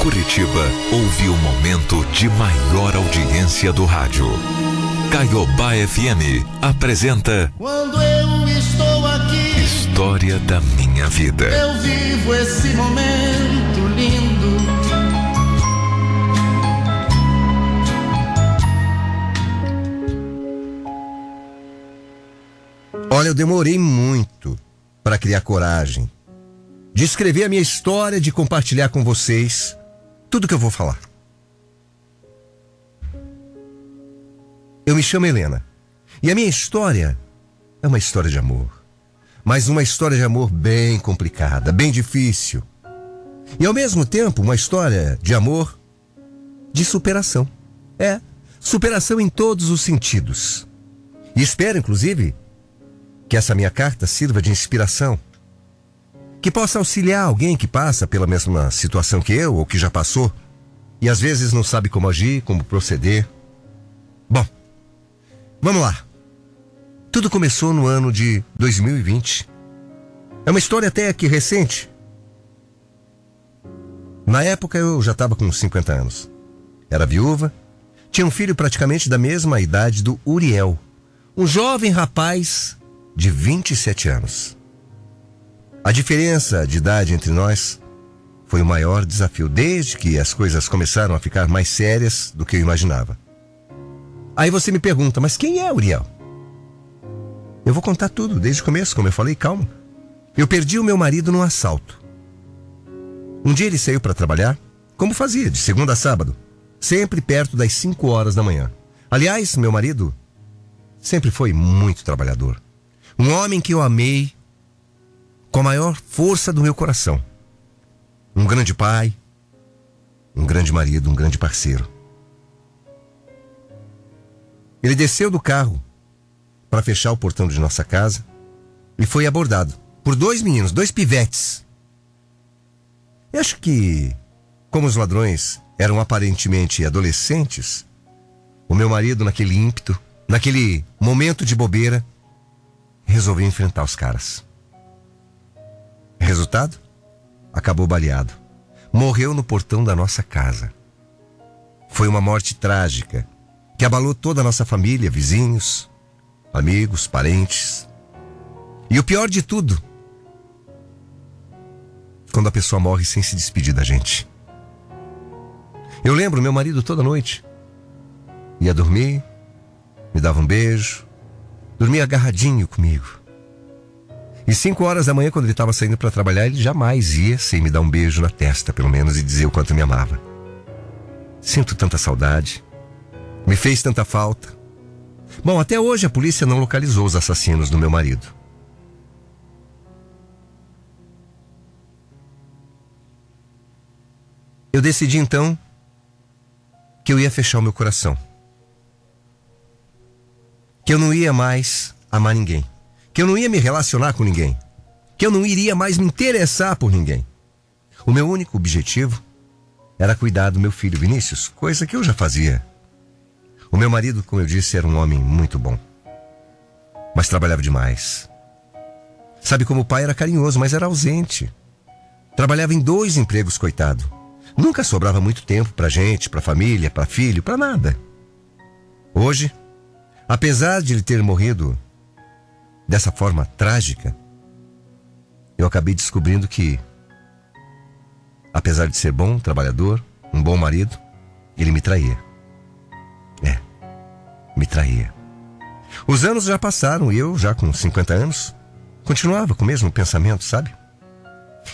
Curitiba ouve o momento de maior audiência do rádio. Caiobá FM apresenta Quando eu estou aqui, História da Minha Vida. eu vivo esse momento lindo. Olha, eu demorei muito para criar coragem de escrever a minha história, de compartilhar com vocês tudo que eu vou falar. Eu me chamo Helena e a minha história é uma história de amor, mas uma história de amor bem complicada, bem difícil. E ao mesmo tempo, uma história de amor de superação. É, superação em todos os sentidos. E espero, inclusive, que essa minha carta sirva de inspiração. Que possa auxiliar alguém que passa pela mesma situação que eu ou que já passou e às vezes não sabe como agir, como proceder. Bom, vamos lá. Tudo começou no ano de 2020. É uma história até que recente. Na época eu já estava com 50 anos. Era viúva, tinha um filho praticamente da mesma idade do Uriel, um jovem rapaz de 27 anos. A diferença de idade entre nós foi o maior desafio desde que as coisas começaram a ficar mais sérias do que eu imaginava. Aí você me pergunta, mas quem é Uriel? Eu vou contar tudo desde o começo, como eu falei, calma. Eu perdi o meu marido num assalto. Um dia ele saiu para trabalhar, como fazia, de segunda a sábado, sempre perto das 5 horas da manhã. Aliás, meu marido sempre foi muito trabalhador. Um homem que eu amei com a maior força do meu coração. Um grande pai, um grande marido, um grande parceiro. Ele desceu do carro para fechar o portão de nossa casa e foi abordado por dois meninos, dois pivetes. Eu acho que, como os ladrões eram aparentemente adolescentes, o meu marido, naquele ímpeto, naquele momento de bobeira, resolveu enfrentar os caras. Resultado? Acabou baleado. Morreu no portão da nossa casa. Foi uma morte trágica que abalou toda a nossa família, vizinhos, amigos, parentes. E o pior de tudo, quando a pessoa morre sem se despedir da gente. Eu lembro meu marido toda noite. Ia dormir, me dava um beijo, dormia agarradinho comigo. E cinco horas da manhã, quando ele estava saindo para trabalhar, ele jamais ia sem me dar um beijo na testa, pelo menos, e dizer o quanto me amava. Sinto tanta saudade. Me fez tanta falta. Bom, até hoje a polícia não localizou os assassinos do meu marido. Eu decidi então que eu ia fechar o meu coração. Que eu não ia mais amar ninguém. Que eu não ia me relacionar com ninguém. Que eu não iria mais me interessar por ninguém. O meu único objetivo era cuidar do meu filho Vinícius, coisa que eu já fazia. O meu marido, como eu disse, era um homem muito bom. Mas trabalhava demais. Sabe como o pai era carinhoso, mas era ausente. Trabalhava em dois empregos, coitado. Nunca sobrava muito tempo pra gente, pra família, pra filho, pra nada. Hoje, apesar de ele ter morrido dessa forma trágica, eu acabei descobrindo que, apesar de ser bom trabalhador, um bom marido, ele me traía. É, me traía. Os anos já passaram e eu, já com 50 anos, continuava com o mesmo pensamento, sabe?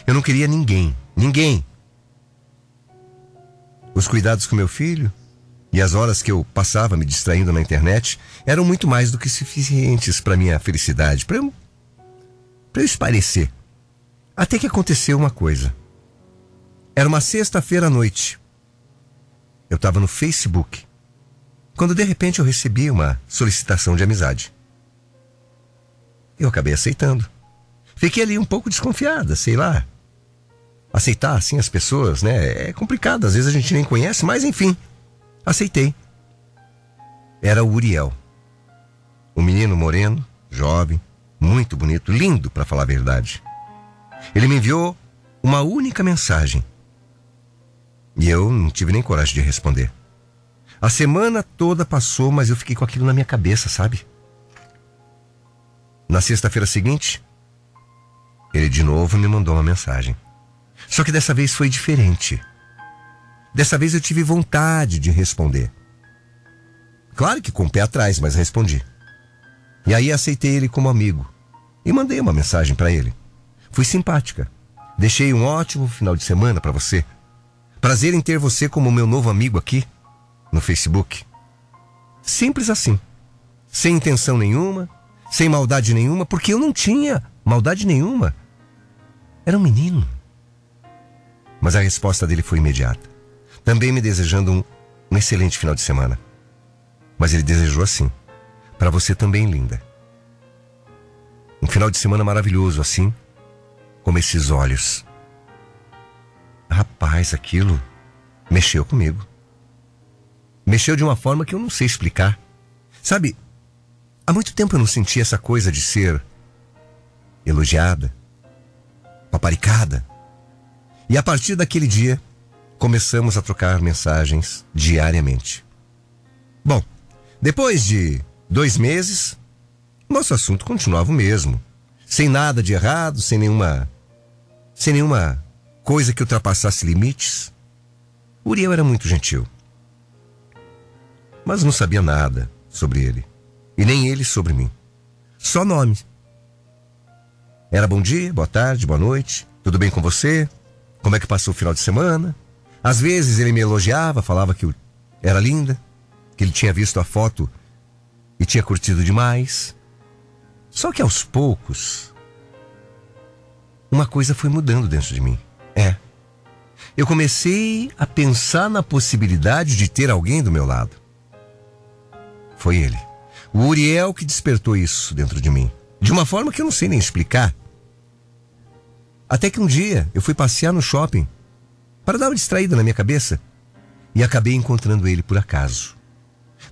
Eu não queria ninguém, ninguém os cuidados com meu filho e as horas que eu passava me distraindo na internet eram muito mais do que suficientes para minha felicidade, para eu, pra eu esparecer. Até que aconteceu uma coisa. Era uma sexta-feira à noite. Eu estava no Facebook, quando de repente eu recebi uma solicitação de amizade. Eu acabei aceitando. Fiquei ali um pouco desconfiada, sei lá aceitar assim as pessoas, né? É complicado, às vezes a gente nem conhece, mas enfim, aceitei. Era o Uriel. Um menino moreno, jovem, muito bonito, lindo para falar a verdade. Ele me enviou uma única mensagem. E eu não tive nem coragem de responder. A semana toda passou, mas eu fiquei com aquilo na minha cabeça, sabe? Na sexta-feira seguinte, ele de novo me mandou uma mensagem. Só que dessa vez foi diferente. Dessa vez eu tive vontade de responder. Claro que com o pé atrás, mas respondi. E aí aceitei ele como amigo e mandei uma mensagem para ele. Fui simpática. Deixei um ótimo final de semana para você. Prazer em ter você como meu novo amigo aqui no Facebook. Simples assim. Sem intenção nenhuma, sem maldade nenhuma, porque eu não tinha maldade nenhuma. Era um menino. Mas a resposta dele foi imediata. Também me desejando um, um excelente final de semana. Mas ele desejou assim. Para você também, linda. Um final de semana maravilhoso, assim, como esses olhos. Rapaz, aquilo mexeu comigo. Mexeu de uma forma que eu não sei explicar. Sabe, há muito tempo eu não sentia essa coisa de ser elogiada, paparicada. E a partir daquele dia, começamos a trocar mensagens diariamente. Bom, depois de dois meses, nosso assunto continuava o mesmo. Sem nada de errado, sem nenhuma. sem nenhuma coisa que ultrapassasse limites. Uriel era muito gentil. Mas não sabia nada sobre ele. E nem ele sobre mim. Só nome. Era bom dia, boa tarde, boa noite. Tudo bem com você? Como é que passou o final de semana? Às vezes ele me elogiava, falava que eu era linda, que ele tinha visto a foto e tinha curtido demais. Só que aos poucos, uma coisa foi mudando dentro de mim. É. Eu comecei a pensar na possibilidade de ter alguém do meu lado. Foi ele. O Uriel que despertou isso dentro de mim. De uma forma que eu não sei nem explicar. Até que um dia eu fui passear no shopping para dar uma distraída na minha cabeça e acabei encontrando ele por acaso.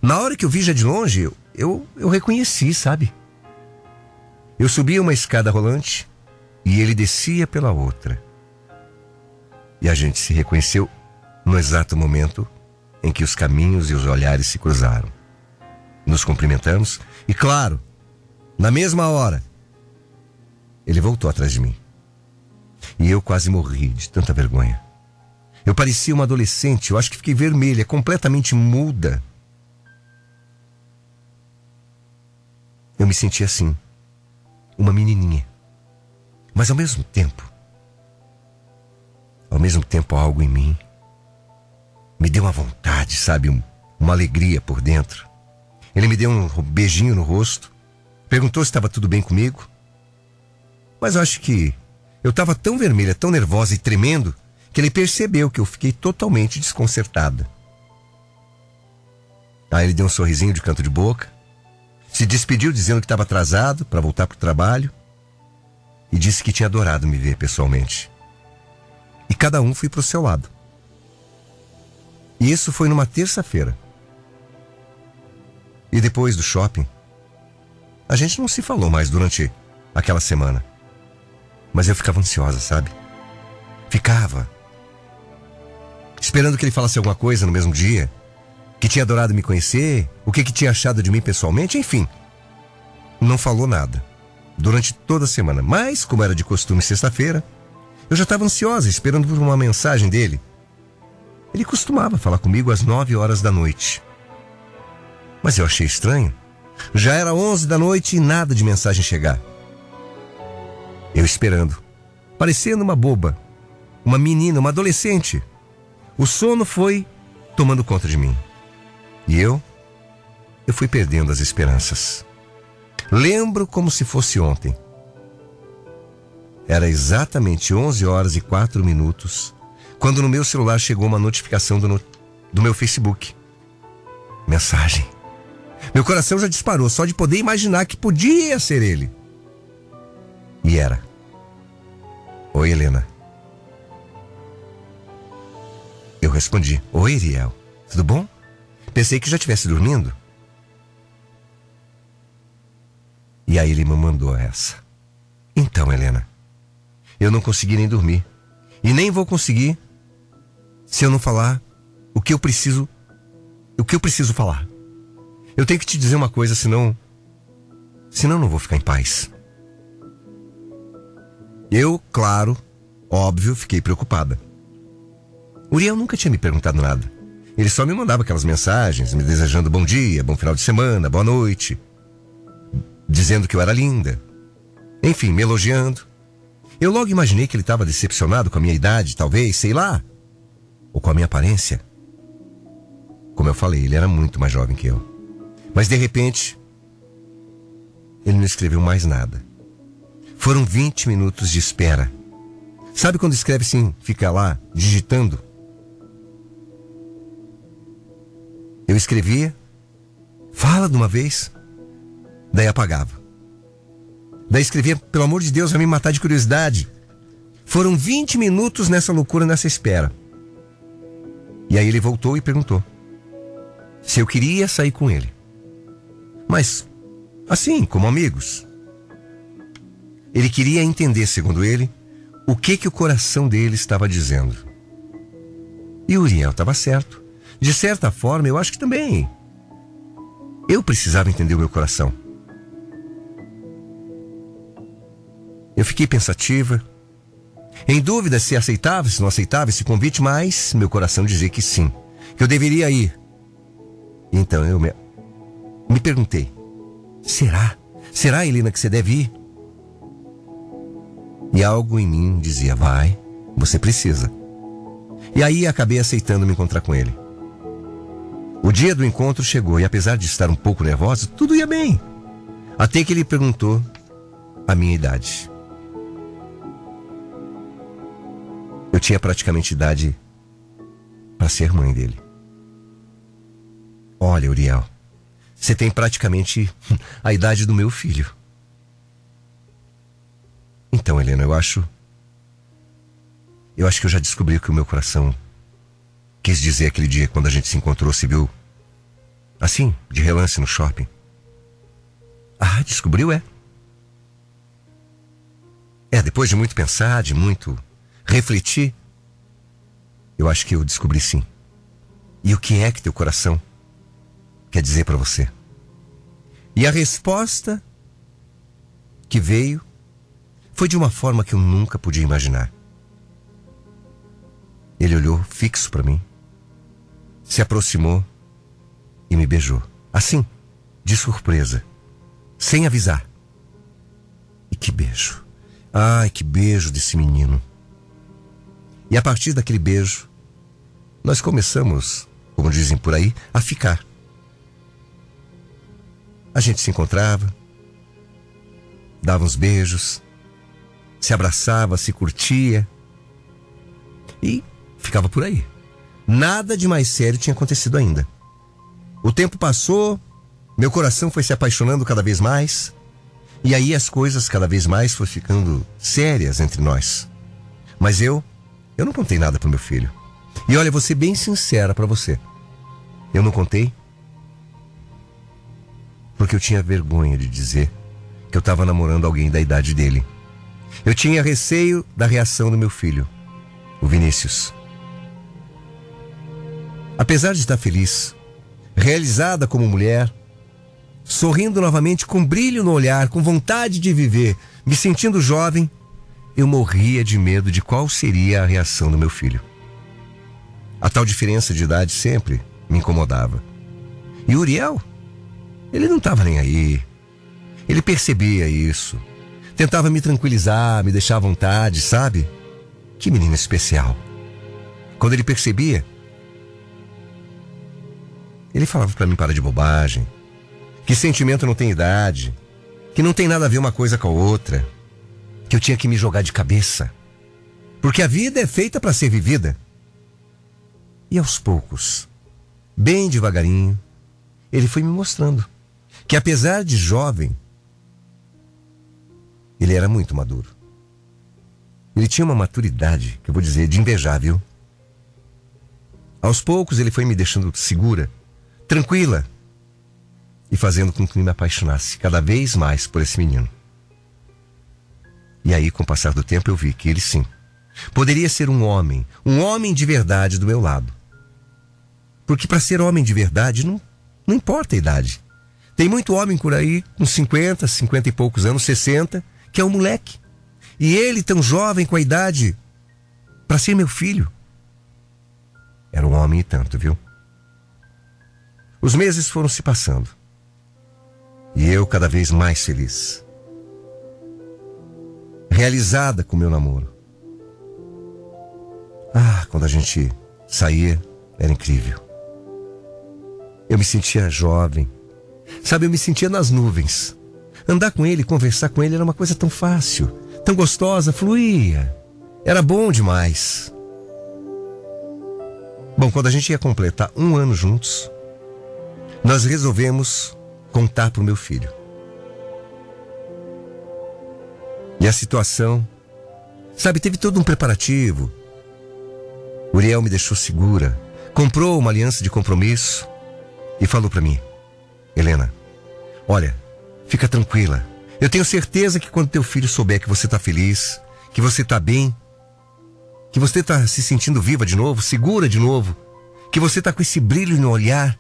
Na hora que eu vi já de longe, eu, eu, eu reconheci, sabe? Eu subia uma escada rolante e ele descia pela outra. E a gente se reconheceu no exato momento em que os caminhos e os olhares se cruzaram. Nos cumprimentamos e, claro, na mesma hora, ele voltou atrás de mim. E eu quase morri de tanta vergonha. Eu parecia uma adolescente, eu acho que fiquei vermelha, completamente muda. Eu me senti assim, uma menininha. Mas ao mesmo tempo, ao mesmo tempo algo em mim me deu uma vontade, sabe, um, uma alegria por dentro. Ele me deu um beijinho no rosto, perguntou se estava tudo bem comigo. Mas eu acho que eu estava tão vermelha, tão nervosa e tremendo, que ele percebeu que eu fiquei totalmente desconcertada. Aí ele deu um sorrisinho de canto de boca, se despediu dizendo que estava atrasado para voltar para o trabalho e disse que tinha adorado me ver pessoalmente. E cada um foi para o seu lado. E isso foi numa terça-feira. E depois do shopping, a gente não se falou mais durante aquela semana. Mas eu ficava ansiosa, sabe? Ficava. Esperando que ele falasse alguma coisa no mesmo dia. Que tinha adorado me conhecer, o que, que tinha achado de mim pessoalmente, enfim. Não falou nada. Durante toda a semana. Mas, como era de costume sexta-feira, eu já estava ansiosa, esperando por uma mensagem dele. Ele costumava falar comigo às nove horas da noite. Mas eu achei estranho. Já era onze da noite e nada de mensagem chegar. Eu esperando, parecendo uma boba, uma menina, uma adolescente. O sono foi tomando conta de mim. E eu, eu fui perdendo as esperanças. Lembro como se fosse ontem. Era exatamente 11 horas e 4 minutos quando no meu celular chegou uma notificação do, no... do meu Facebook. Mensagem. Meu coração já disparou só de poder imaginar que podia ser ele. E era. Oi, Helena. Eu respondi: Oi, Iriel. Tudo bom? Pensei que já estivesse dormindo. E aí ele me mandou essa. Então, Helena, eu não consegui nem dormir. E nem vou conseguir se eu não falar o que eu preciso, o que eu preciso falar. Eu tenho que te dizer uma coisa, senão, senão não vou ficar em paz. Eu, claro, óbvio, fiquei preocupada. Uriel nunca tinha me perguntado nada. Ele só me mandava aquelas mensagens, me desejando bom dia, bom final de semana, boa noite, dizendo que eu era linda. Enfim, me elogiando. Eu logo imaginei que ele estava decepcionado com a minha idade, talvez, sei lá, ou com a minha aparência. Como eu falei, ele era muito mais jovem que eu. Mas de repente, ele não escreveu mais nada. Foram 20 minutos de espera. Sabe quando escreve assim, fica lá, digitando? Eu escrevia, fala de uma vez, daí apagava. Daí escrevia, pelo amor de Deus, vai me matar de curiosidade. Foram 20 minutos nessa loucura, nessa espera. E aí ele voltou e perguntou se eu queria sair com ele. Mas, assim, como amigos. Ele queria entender, segundo ele, o que que o coração dele estava dizendo. E o Uriel estava certo. De certa forma, eu acho que também. Eu precisava entender o meu coração. Eu fiquei pensativa, em dúvida se aceitava, se não aceitava esse convite, mas meu coração dizia que sim, que eu deveria ir. Então eu me, me perguntei: será? Será, Helena, que você deve ir? E algo em mim dizia: vai, você precisa. E aí acabei aceitando me encontrar com ele. O dia do encontro chegou e, apesar de estar um pouco nervosa, tudo ia bem. Até que ele perguntou a minha idade. Eu tinha praticamente idade para ser mãe dele. Olha, Uriel, você tem praticamente a idade do meu filho. Então, Helena, eu acho. Eu acho que eu já descobri o que o meu coração quis dizer aquele dia quando a gente se encontrou, se viu assim, de relance no shopping. Ah, descobriu, é? É, depois de muito pensar, de muito refletir, eu acho que eu descobri sim. E o que é que teu coração quer dizer para você? E a resposta que veio foi de uma forma que eu nunca podia imaginar. Ele olhou fixo para mim, se aproximou e me beijou. Assim, de surpresa, sem avisar. E que beijo. Ai, que beijo desse menino. E a partir daquele beijo, nós começamos, como dizem por aí, a ficar. A gente se encontrava, dava uns beijos, se abraçava, se curtia e ficava por aí. Nada de mais sério tinha acontecido ainda. O tempo passou, meu coração foi se apaixonando cada vez mais, e aí as coisas cada vez mais foram ficando sérias entre nós. Mas eu eu não contei nada pro meu filho. E olha, vou ser bem sincera para você. Eu não contei porque eu tinha vergonha de dizer que eu estava namorando alguém da idade dele. Eu tinha receio da reação do meu filho, o Vinícius. Apesar de estar feliz, realizada como mulher, sorrindo novamente com brilho no olhar, com vontade de viver, me sentindo jovem, eu morria de medo de qual seria a reação do meu filho. A tal diferença de idade sempre me incomodava. E Uriel, ele não estava nem aí. Ele percebia isso. Tentava me tranquilizar, me deixar à vontade, sabe? Que menino especial. Quando ele percebia, ele falava para mim para de bobagem, que sentimento não tem idade, que não tem nada a ver uma coisa com a outra que eu tinha que me jogar de cabeça. Porque a vida é feita para ser vivida. E aos poucos, bem devagarinho, ele foi me mostrando que apesar de jovem, ele era muito maduro. Ele tinha uma maturidade, que eu vou dizer, de invejável. Aos poucos ele foi me deixando segura, tranquila e fazendo com que me apaixonasse cada vez mais por esse menino. E aí, com o passar do tempo, eu vi que ele sim Poderia ser um homem, um homem de verdade do meu lado. Porque para ser homem de verdade não, não importa a idade. Tem muito homem por aí com 50, 50 e poucos anos, 60, que é um moleque. E ele tão jovem com a idade para ser meu filho. Era um homem e tanto, viu? Os meses foram se passando. E eu cada vez mais feliz. Realizada com meu namoro. Ah, quando a gente saía, era incrível. Eu me sentia jovem. Sabe, eu me sentia nas nuvens. Andar com ele, conversar com ele era uma coisa tão fácil, tão gostosa, fluía. Era bom demais. Bom, quando a gente ia completar um ano juntos, nós resolvemos contar para o meu filho. E a situação, sabe, teve todo um preparativo. Uriel me deixou segura, comprou uma aliança de compromisso e falou para mim: Helena, olha, fica tranquila. Eu tenho certeza que quando teu filho souber que você está feliz, que você está bem, que você está se sentindo viva de novo, segura de novo, que você está com esse brilho no olhar,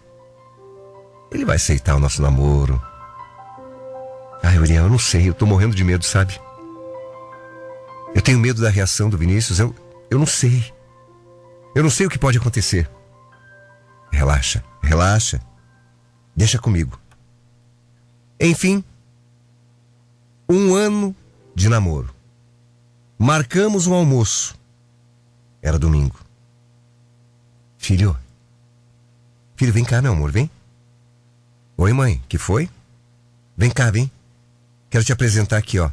ele vai aceitar o nosso namoro. Ai, Uriel, eu não sei, eu tô morrendo de medo, sabe? Eu tenho medo da reação do Vinícius, eu, eu não sei. Eu não sei o que pode acontecer. Relaxa, relaxa. Deixa comigo. Enfim, um ano de namoro. Marcamos um almoço. Era domingo. Filho. Filho, vem cá, meu amor, vem. Oi, mãe, que foi? Vem cá, vem. Quero te apresentar aqui, ó.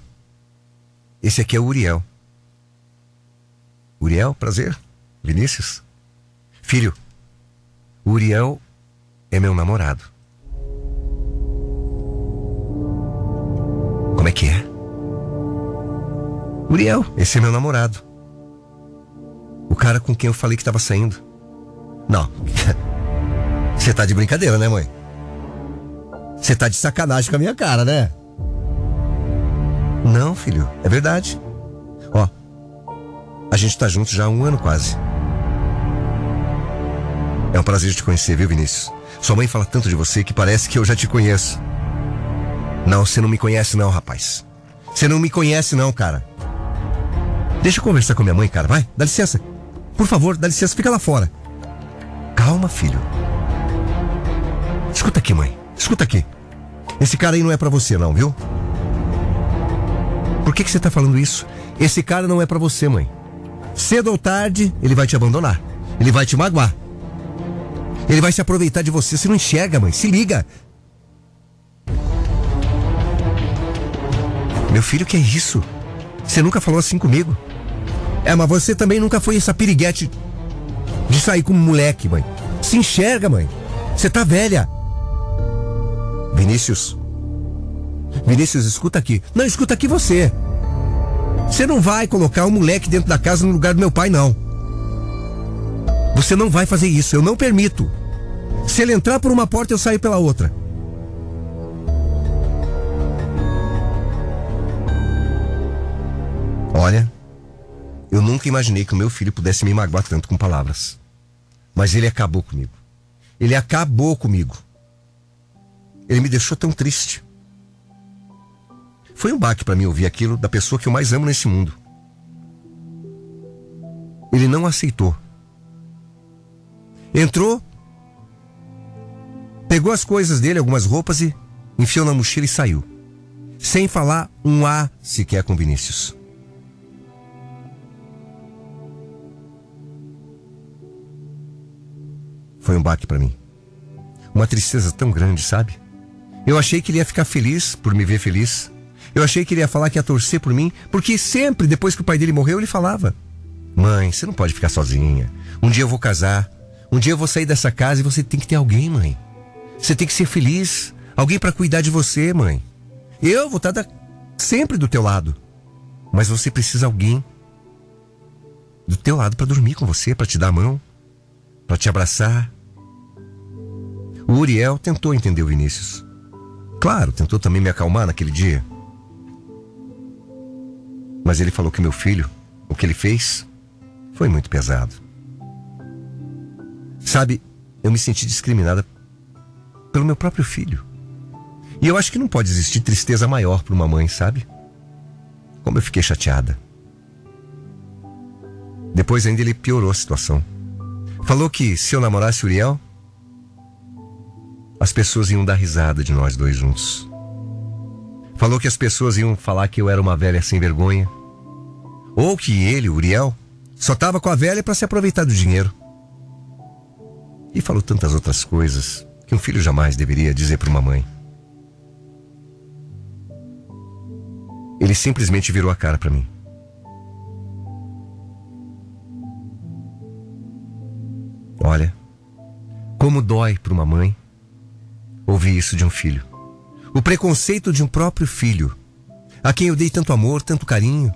Esse aqui é o Uriel. Uriel, prazer. Vinícius. Filho, o Uriel é meu namorado. Como é que é? Uriel, esse é meu namorado. O cara com quem eu falei que estava saindo. Não. Você tá de brincadeira, né, mãe? Você tá de sacanagem com a minha cara, né? Não, filho, é verdade. Ó, a gente tá junto já há um ano quase. É um prazer te conhecer, viu, Vinícius? Sua mãe fala tanto de você que parece que eu já te conheço. Não, você não me conhece não, rapaz. Você não me conhece não, cara. Deixa eu conversar com minha mãe, cara. Vai, dá licença. Por favor, dá licença, fica lá fora. Calma, filho. Escuta aqui, mãe. Escuta aqui. Esse cara aí não é para você, não, viu? Por que, que você tá falando isso? Esse cara não é para você, mãe. Cedo ou tarde, ele vai te abandonar. Ele vai te magoar. Ele vai se aproveitar de você. Você não enxerga, mãe. Se liga. Meu filho, que é isso? Você nunca falou assim comigo? É, mas você também nunca foi essa piriguete de sair com um moleque, mãe. Se enxerga, mãe. Você tá velha. Vinícius. Vinícius, escuta aqui. Não, escuta aqui você. Você não vai colocar um moleque dentro da casa no lugar do meu pai, não. Você não vai fazer isso, eu não permito. Se ele entrar por uma porta, eu saio pela outra. Olha, eu nunca imaginei que o meu filho pudesse me magoar tanto com palavras. Mas ele acabou comigo. Ele acabou comigo. Ele me deixou tão triste. Foi um baque para mim ouvir aquilo da pessoa que eu mais amo nesse mundo. Ele não aceitou. Entrou, pegou as coisas dele, algumas roupas e enfiou na mochila e saiu. Sem falar um A sequer com Vinícius. Foi um baque para mim. Uma tristeza tão grande, sabe? Eu achei que ele ia ficar feliz por me ver feliz. Eu achei que ele ia falar que ia torcer por mim, porque sempre, depois que o pai dele morreu, ele falava: Mãe, você não pode ficar sozinha. Um dia eu vou casar. Um dia eu vou sair dessa casa e você tem que ter alguém, mãe. Você tem que ser feliz. Alguém para cuidar de você, mãe. Eu vou estar sempre do teu lado. Mas você precisa alguém do teu lado para dormir com você, para te dar a mão, para te abraçar. O Uriel tentou entender o Vinícius. Claro, tentou também me acalmar naquele dia. Mas ele falou que meu filho, o que ele fez, foi muito pesado. Sabe, eu me senti discriminada pelo meu próprio filho. E eu acho que não pode existir tristeza maior para uma mãe, sabe? Como eu fiquei chateada. Depois ainda ele piorou a situação. Falou que se eu namorasse Uriel, as pessoas iam dar risada de nós dois juntos. Falou que as pessoas iam falar que eu era uma velha sem vergonha. Ou que ele, Uriel, só estava com a velha para se aproveitar do dinheiro. E falou tantas outras coisas que um filho jamais deveria dizer para uma mãe. Ele simplesmente virou a cara para mim. Olha, como dói para uma mãe ouvir isso de um filho. O preconceito de um próprio filho, a quem eu dei tanto amor, tanto carinho.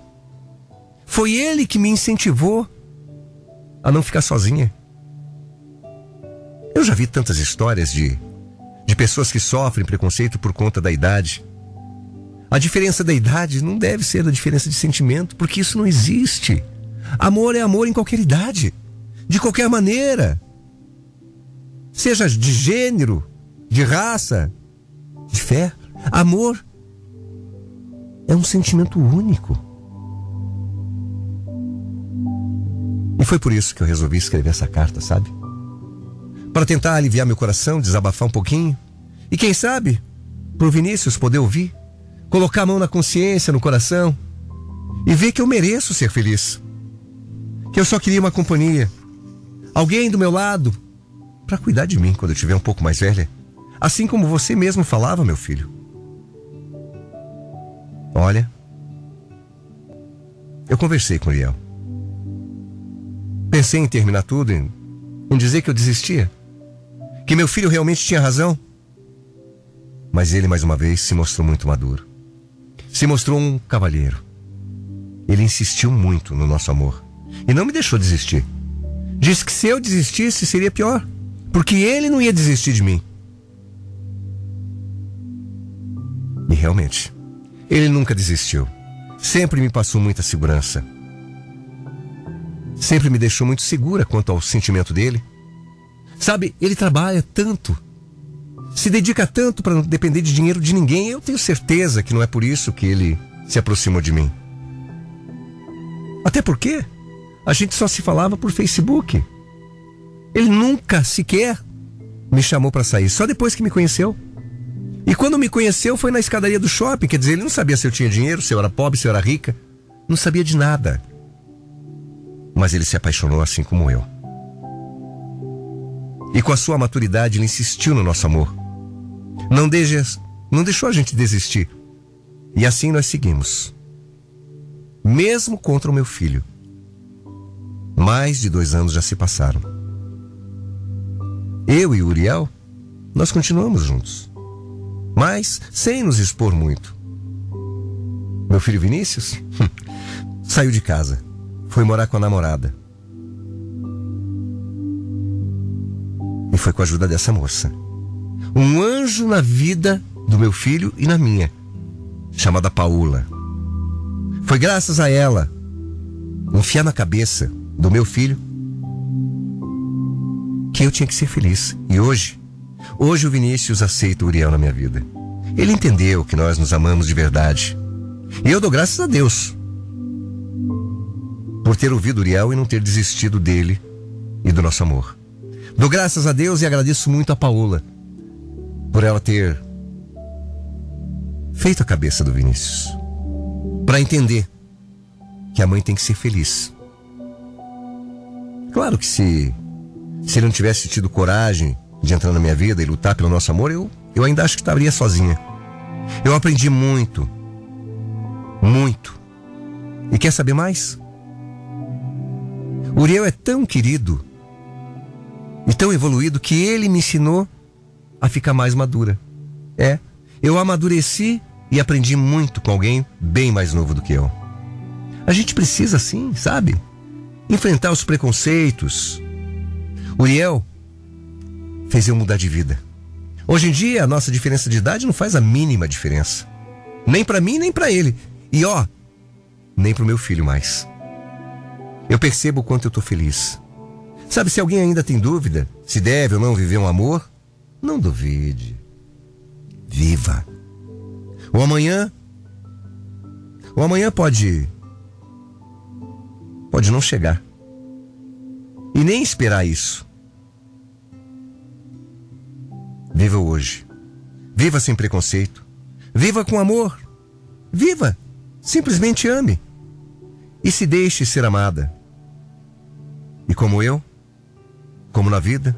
Foi ele que me incentivou a não ficar sozinha. Eu já vi tantas histórias de, de pessoas que sofrem preconceito por conta da idade. A diferença da idade não deve ser a diferença de sentimento, porque isso não existe. Amor é amor em qualquer idade, de qualquer maneira. Seja de gênero, de raça, de fé. Amor é um sentimento único. E foi por isso que eu resolvi escrever essa carta, sabe? Para tentar aliviar meu coração, desabafar um pouquinho. E quem sabe, pro Vinícius poder ouvir, colocar a mão na consciência, no coração e ver que eu mereço ser feliz. Que eu só queria uma companhia. Alguém do meu lado para cuidar de mim quando eu estiver um pouco mais velha. Assim como você mesmo falava, meu filho. Olha, eu conversei com Uriel. Pensei em terminar tudo, em, em dizer que eu desistia. Que meu filho realmente tinha razão. Mas ele, mais uma vez, se mostrou muito maduro. Se mostrou um cavalheiro. Ele insistiu muito no nosso amor. E não me deixou desistir. Disse que se eu desistisse seria pior. Porque ele não ia desistir de mim. E realmente, ele nunca desistiu. Sempre me passou muita segurança. Sempre me deixou muito segura quanto ao sentimento dele. Sabe, ele trabalha tanto, se dedica tanto para não depender de dinheiro de ninguém. Eu tenho certeza que não é por isso que ele se aproximou de mim. Até porque a gente só se falava por Facebook. Ele nunca sequer me chamou para sair, só depois que me conheceu. E quando me conheceu foi na escadaria do shopping, quer dizer, ele não sabia se eu tinha dinheiro, se eu era pobre, se eu era rica. Não sabia de nada. Mas ele se apaixonou assim como eu. E com a sua maturidade, ele insistiu no nosso amor. Não, não deixou a gente desistir. E assim nós seguimos. Mesmo contra o meu filho. Mais de dois anos já se passaram. Eu e Uriel, nós continuamos juntos mas sem nos expor muito. Meu filho Vinícius saiu de casa, foi morar com a namorada. E foi com a ajuda dessa moça. Um anjo na vida do meu filho e na minha, chamada Paula. Foi graças a ela, enfiar na cabeça do meu filho, que eu tinha que ser feliz. E hoje, Hoje o Vinícius aceita o Uriel na minha vida. Ele entendeu que nós nos amamos de verdade. E eu dou graças a Deus por ter ouvido Uriel e não ter desistido dele e do nosso amor. Dou graças a Deus e agradeço muito a Paola por ela ter feito a cabeça do Vinícius para entender que a mãe tem que ser feliz. Claro que se se ele não tivesse tido coragem de entrar na minha vida e lutar pelo nosso amor, eu, eu ainda acho que estaria sozinha. Eu aprendi muito. Muito. E quer saber mais? Uriel é tão querido e tão evoluído que ele me ensinou a ficar mais madura. É, eu amadureci e aprendi muito com alguém bem mais novo do que eu. A gente precisa, sim, sabe? Enfrentar os preconceitos. Uriel fez eu mudar de vida. Hoje em dia, a nossa diferença de idade não faz a mínima diferença. Nem para mim, nem para ele. E ó, nem pro meu filho mais. Eu percebo o quanto eu tô feliz. Sabe, se alguém ainda tem dúvida se deve ou não viver um amor, não duvide. Viva. O amanhã. O amanhã pode. Pode não chegar. E nem esperar isso. Viva hoje. Viva sem preconceito. Viva com amor. Viva. Simplesmente ame. E se deixe ser amada. E como eu, como na vida,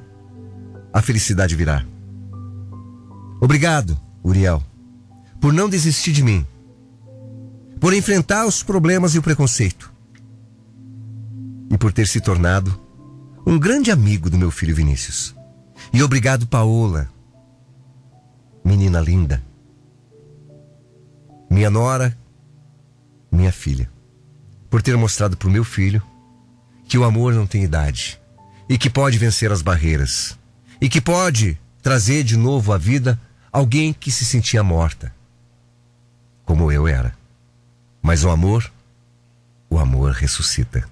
a felicidade virá. Obrigado, Uriel, por não desistir de mim, por enfrentar os problemas e o preconceito, e por ter se tornado um grande amigo do meu filho Vinícius. E obrigado, Paola, menina linda, minha nora, minha filha, por ter mostrado para o meu filho que o amor não tem idade e que pode vencer as barreiras e que pode trazer de novo à vida alguém que se sentia morta, como eu era. Mas o amor, o amor ressuscita.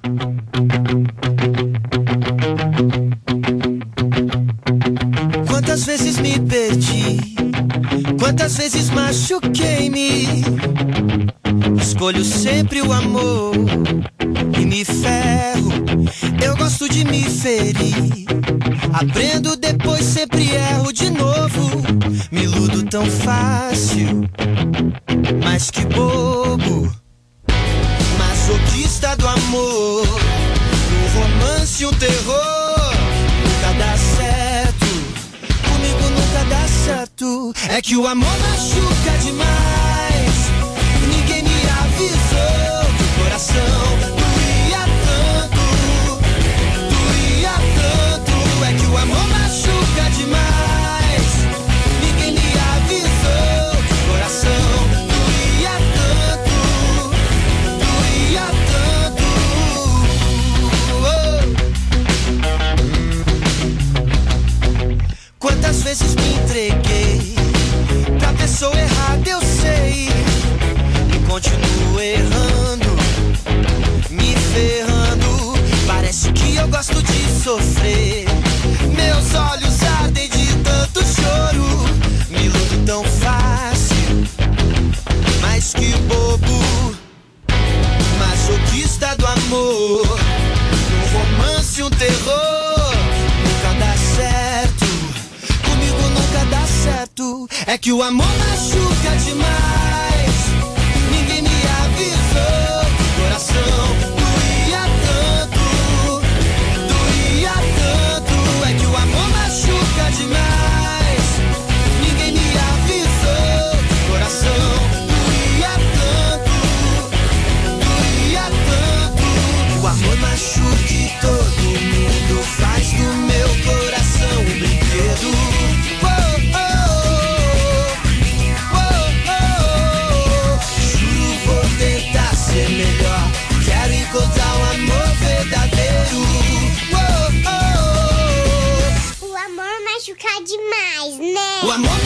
Quantas vezes me perdi, quantas vezes machuquei-me. Escolho sempre o amor e me ferro. Eu gosto de me ferir. Aprendo depois, sempre erro de novo. Me iludo tão fácil, mas que bobo. Masoquista do amor, um romance, um terror. É que o amor machuca demais. Ninguém me avisou que o coração doía tanto, doía tanto. É que o amor machuca demais. Ninguém me avisou que o coração doía tanto, doía tanto. Oh. Quantas vezes me entreguei pessoa errada, eu sei. E continuo errando, me ferrando. Parece que eu gosto de sofrer. Meus olhos É que o amor machuca demais. Oh, O